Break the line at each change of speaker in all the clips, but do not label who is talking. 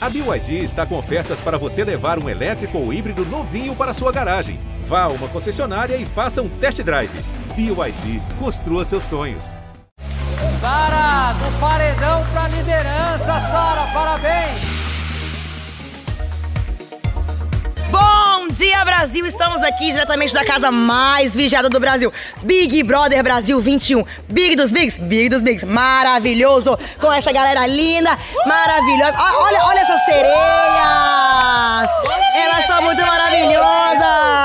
A BYD está com ofertas para você levar um elétrico ou híbrido novinho para sua garagem. Vá a uma concessionária e faça um test drive. BYD, construa seus sonhos.
Sara, do paredão pra liderança, Sara, parabéns!
Brasil! Estamos aqui diretamente da casa mais vigiada do Brasil. Big Brother Brasil 21. Big dos Bigs, Big dos Bigs. Maravilhoso! Com essa galera linda, maravilhosa. Ah, Olha, olha essas sereias! Elas são muito maravilhosas!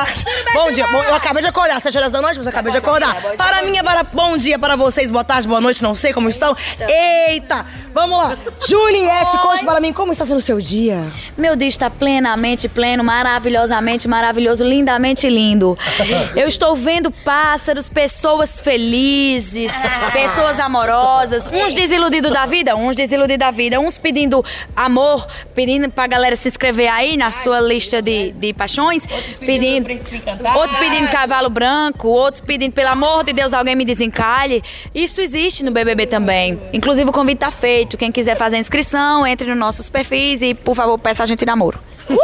Dia, bom, eu acabei de acordar, 7 horas da noite, mas eu acabei de acordar. Para mim é para bom dia para vocês, boa tarde, boa noite, não sei como estão. Eita! Vamos lá! Juliette, conte para mim como está sendo o seu dia.
Meu dia está plenamente pleno, maravilhosamente maravilhoso, lindamente lindo. Eu estou vendo pássaros, pessoas felizes, pessoas amorosas, uns desiludidos da vida, uns desiludidos da vida, uns pedindo amor, pedindo pra galera se inscrever aí na sua lista de, de paixões, pedindo. Outros pedindo cavalo branco, outros pedindo, pelo amor de Deus, alguém me desencalhe. Isso existe no BBB também. Inclusive, o convite tá feito. Quem quiser fazer a inscrição, entre nos nossos perfis e, por favor, peça a gente em namoro.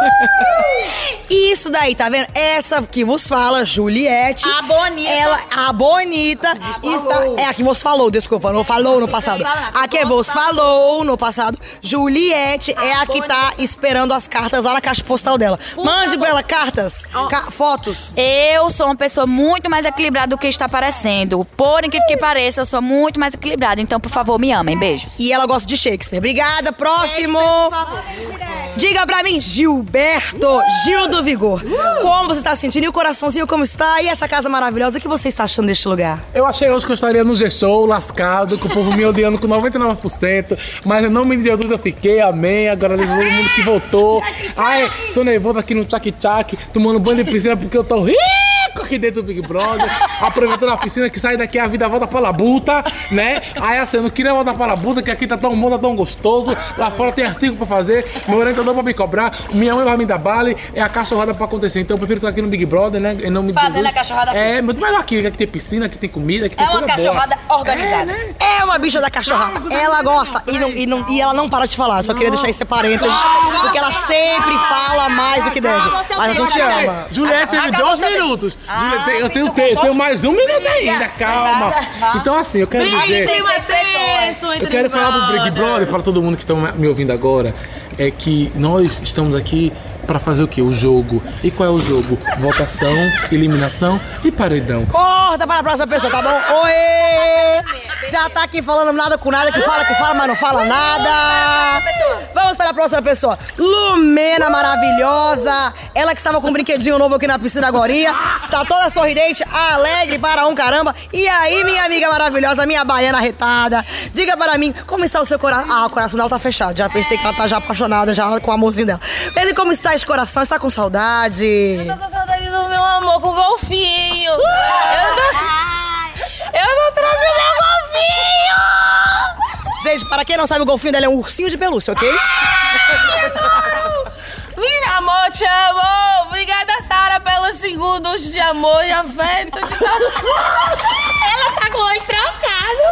Isso daí, tá vendo? Essa que vos fala, Juliette.
A bonita.
Ela, a bonita, está. É a que vos falou, desculpa, não falou no passado. A que vos falou no passado. Juliette é a que tá esperando as cartas lá na caixa postal dela. Mande pra ela cartas, ca- fotos.
Eu sou uma pessoa muito mais equilibrada do que está parecendo. Por incrível que pareça, eu sou muito mais equilibrada. Então, por favor, me amem. Beijos.
E ela gosta de Shakespeare. Obrigada, próximo. Diga pra mim, Gilberto, Gil do Vigor. Como você está se sentindo? E o coraçãozinho como está? E essa casa maravilhosa, o que você está achando deste lugar?
Eu achei hoje que eu estaria no G-Show, lascado, com o povo me odiando com 99%, mas em nome de Jesus eu fiquei, amém, agradeço a todo mundo que votou. Ai, tô nervoso aqui no tchac-tchac, tomando banho de piscina porque eu tô rico aqui dentro do Big Brother, aproveitando a piscina que sai daqui a vida volta pra labuta, né? Aí assim, eu não queria voltar pra labuta, que aqui tá tão bom, tá tão gostoso, lá fora tem artigo pra fazer, meu orientador pra me cobrar, minha mãe vai me dar bala e a cachorrada pra acontecer, então eu prefiro ficar aqui no Big Brother, né? Em nome
Fazendo a cachorrada.
É, muito melhor aqui, que aqui tem piscina, aqui tem comida, aqui tem
É uma
coisa boa.
cachorrada organizada.
É uma bicha da cachorrada. Ela gosta e, não, e, não, e ela não para de falar. Só queria deixar esse parênteses. Porque ela sempre fala mais do que deve. Mas a gente ama.
Juliette teve dois minutos. Juliette, eu tenho, te- tenho mais um minuto ainda, calma. Então assim, eu quero dizer... Eu quero falar pro Big Brother, para todo mundo que está me ouvindo agora, é que nós estamos aqui para fazer o quê? O jogo. E qual é o jogo? Votação, eliminação e paredão.
Corta para a próxima pessoa, tá bom? Oi! Já tá aqui falando nada com nada, que fala, que fala, mas não fala nada. Vamos para a próxima pessoa. Lumena maravilhosa. Ela que estava com um brinquedinho novo aqui na piscina agora. Está toda sorridente, alegre para um caramba. E aí, minha amiga maravilhosa, minha baiana retada. Diga para mim, como está o seu coração? Ah, o coração dela tá fechado. Já pensei que ela tá já apaixonada, já com o amorzinho dela. Mas e como está esse coração? Está com saudade?
tô com saudade do meu amor com o golfinho. Eu não, eu não trouxe o meu golfinho.
Gente, para quem não sabe, o golfinho dela é um ursinho de pelúcia, ok?
Meu amor, te amo. Obrigada, Sara, pelos segundos de amor e afeto. De. Ela tá com o olho trancado.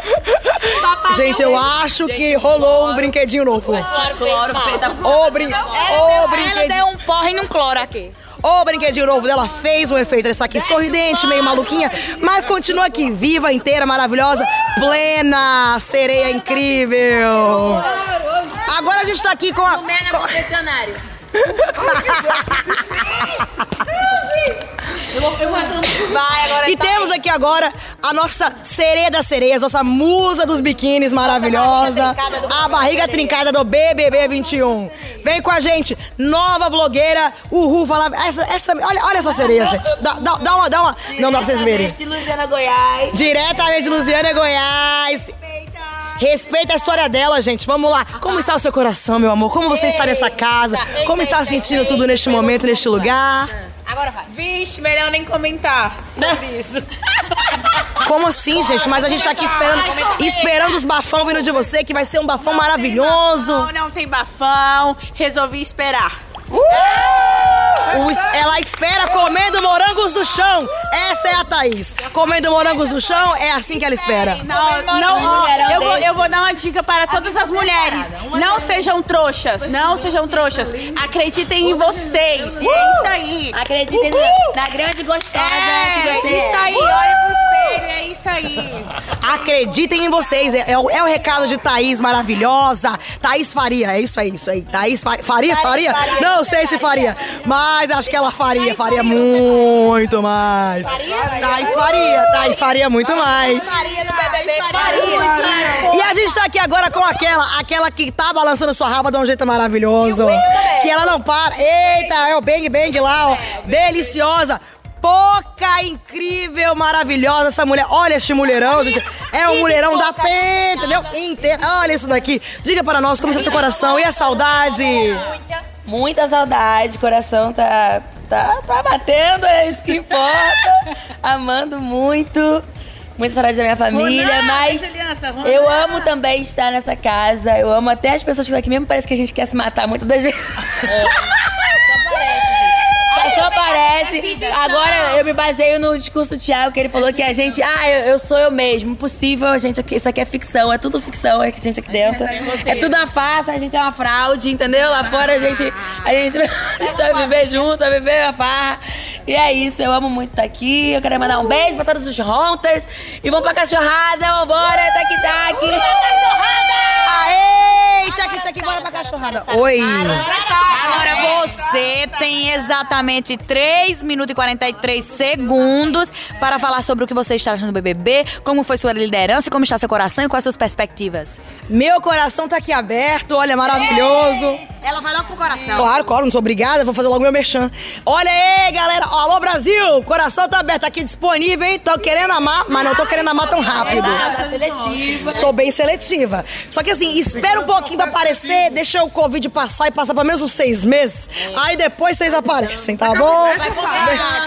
Papai
Gente, eu acho que rolou um brinquedinho novo.
Cloro feita.
Ô, brin... Ô, brinquedinho...
um porre num cloro aqui.
Ô, brinquedinho novo dela fez um efeito. Ela está aqui sorridente, meio maluquinha, mas continua aqui, viva, inteira, maravilhosa, plena, sereia incrível. Agora a gente tá aqui com a.
Mena confessionário.
Vai, agora
E temos aqui agora a nossa sereia das sereias, nossa musa dos biquínis maravilhosa,
barriga trincada do
a barriga trincada do BBB 21. Vem com a gente, nova blogueira, Uhul, fala, essa, essa, olha, olha essa sereia, gente. Dá, dá, dá uma, dá uma, não dá pra vocês verem.
De Luciana Goiás.
Diretamente de Luciana, Goiás. Respeita a história dela, gente. Vamos lá. Como está o seu coração, meu amor? Como você está nessa casa? Como está sentindo tudo neste momento, neste lugar?
Agora vai.
Vixe, melhor nem comentar sobre isso.
Como assim, gente? Mas a gente tá aqui esperando, esperando os bafão vindo de você, que vai ser um bafão maravilhoso.
Não, não tem bafão. Resolvi esperar.
Os- ela espera comendo morangos do chão. Essa é a Thaís. Comendo morangos do chão, é assim que ela espera.
Não, não, ó, eu, vou, eu vou dar uma dica para todas as mulheres. Não sejam trouxas, não sejam trouxas. Acreditem em vocês. E é isso aí.
Acreditem na, na grande gostosa que
É,
você
isso aí, olha pro é isso aí.
Acreditem em vocês. É, é o, é o recado de Thaís maravilhosa. Thaís Faria, é isso aí, isso aí. Thaís Fa- Faria, Faria? Não sei se faria. Mas acho que ela faria, faria muito mais. Thaís Faria, Thaís Faria muito mais.
Faria no BBB, faria.
E a gente tá aqui agora com aquela, aquela que tá balançando sua raba de um jeito maravilhoso. Que ela não para. Eita, é o Bang Bang lá, ó. Deliciosa. Pouca, incrível, maravilhosa essa mulher. Olha este mulherão, gente. É um mulherão da pé, entendeu? Inteiro. Olha isso daqui. Diga para nós como está seu coração e a saudade.
Muita saudade, coração tá, tá, tá batendo, é isso que importa. Amando muito. Muita saudade da minha família, mas eu amo também estar nessa casa. Eu amo até as pessoas que estão aqui mesmo, parece que a gente quer se matar muitas das vezes. Só Agora eu me baseio no discurso do Thiago, que ele falou que a gente. Ah, eu, eu sou eu mesmo. Impossível, a gente. Isso aqui é ficção, é tudo ficção, é que a gente aqui dentro. É tudo uma farsa, a gente é uma fraude, entendeu? Lá fora a gente. A gente, a gente vai viver junto, vai viver uma farra. E é isso, eu amo muito estar aqui. Eu quero mandar um beijo pra todos os hunters. E vamos pra cachorrada, vambora, tac tac.
Aê! Tchaki, tchaki, bora pra cachorrada. Oi.
Agora você tem exatamente 3 minutos e 43 segundos para falar sobre o que você está achando do BBB, como foi sua liderança, como está seu coração e quais suas perspectivas.
Meu coração tá aqui aberto, olha, maravilhoso.
Ela vai logo pro coração.
Claro, claro, não sou obrigada, vou fazer logo meu merchan. Olha aí, galera. Alô, Brasil! Coração tá aberto aqui disponível, hein? Tô querendo amar, mas não tô querendo amar tão rápido.
Tá seletiva.
Estou bem seletiva. Só que assim, espera um pouquinho pra aparecer, deixa o Covid passar e passar pelo menos uns seis meses. Aí depois vocês aparecem, tá bom?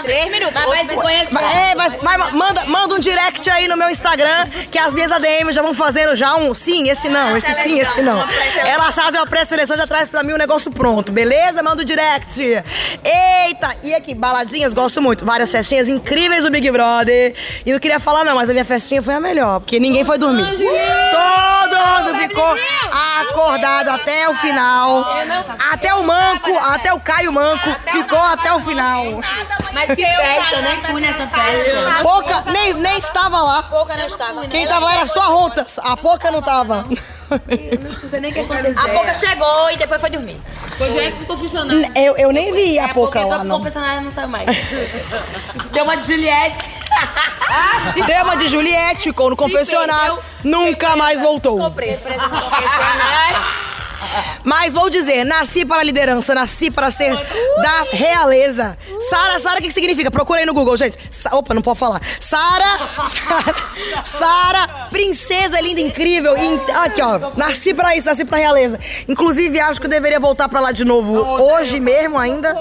Três minutos.
Vai conhecer.
Vai, é, vai, vai, manda, manda um direct aí no meu Instagram, que as minhas ADM já vão fazendo já um sim, esse não, esse sim, esse não. Elas fazem uma pré-seleção, já traz pra mim o negócio pronto, beleza? Manda o direct. Eita, e aqui, baladinhas, gosto muito. Várias festinhas incríveis do Big Brother. E não queria falar não, mas a minha festinha foi a melhor, porque ninguém foi dormir. Todo mundo ficou acordado até o final. Até o Manco, até o Caio Manco, ficou até o final.
Mas que festa, eu nem fui nessa festa.
Pouca nem, nem estava lá.
Pouca não estava.
Quem tava lá era só a Rontas. A Pouca não tava.
Não sei nem o que aconteceu.
A Pouca chegou e depois foi dormir.
Eu, eu nem vi a Pouca lá, não.
confessionário não saiu mais. Deu uma de Juliette.
Tema de Juliette, ficou no confessionário. Nunca mais voltou.
Preso, preso.
Confessionário.
Mas vou dizer, nasci para a liderança, nasci para ser da realeza. Sara, Sara, o que que significa? Procura aí no Google, gente. Sa- Opa, não pode falar. Sara, Sara, princesa linda, incrível. in- Aqui, ó. Nasci para isso, nasci para realeza. Inclusive, acho que eu deveria voltar para lá de novo hoje mesmo ainda.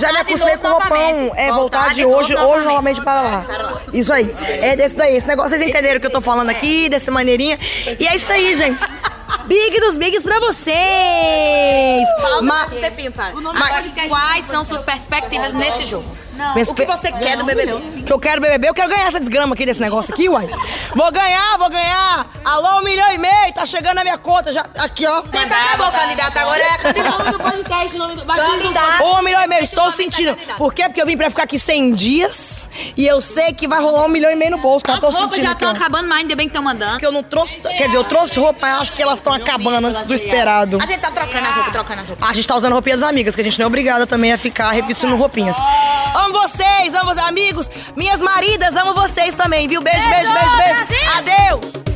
Já me acostumei com o roupão. É, voltar, de hoje, hoje
novamente.
novamente para lá. Isso aí. É desse daí. Esse negócio, vocês entenderam o que eu tô falando aqui, dessa maneirinha. E é isso aí, gente. Big dos bigs pra vocês!
Fala
Ma-
um tempinho, fala. Agora, quais são suas perspectivas nesse jogo?
Minhas
O que você quer do BBB?
que eu quero BBB, eu quero ganhar essa desgrama aqui desse negócio aqui, uai. Vou ganhar, vou ganhar. Alô, um milhão e meio, tá chegando na minha conta já. Aqui, ó.
Tempo acabou, candidato. Agora é candidato.
do podcast, nome do.
Candidato.
Um milhão e meio, estou sentindo. Por quê? Porque eu vim pra ficar aqui 100 dias e eu sei que vai rolar um milhão e meio no bolso.
As
tô
roupas já estão
ó.
acabando, mas ainda bem que estão mandando.
Que eu não trouxe. Quer dizer, eu trouxe roupa, mas acho que elas estão acabando antes do esperado.
A gente tá trocando as roupas, trocando as roupas.
A gente tá usando roupinhas amigas, que a gente não é obrigada também a ficar repetindo roupinhas. Amo vocês, amo os amigos, minhas maridas, amo vocês também, viu? Beijo, beijo, beijo, beijo. Adeus!